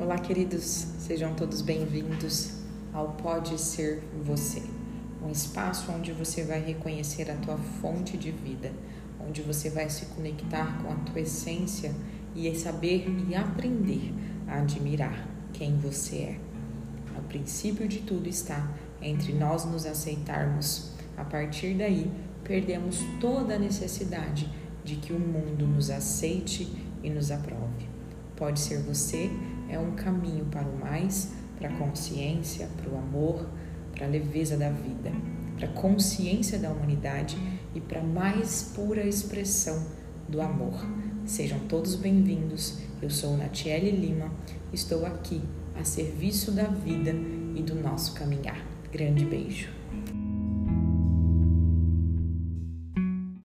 Olá, queridos, sejam todos bem-vindos ao Pode Ser Você, um espaço onde você vai reconhecer a tua fonte de vida, onde você vai se conectar com a tua essência e saber e aprender a admirar quem você é. O princípio de tudo está entre nós nos aceitarmos. A partir daí, perdemos toda a necessidade de que o mundo nos aceite e nos aprove. Pode ser você, é um caminho para o mais, para a consciência, para o amor, para a leveza da vida, para a consciência da humanidade e para a mais pura expressão do amor. Sejam todos bem-vindos. Eu sou Natiele Lima, estou aqui a serviço da vida e do nosso caminhar. Grande beijo.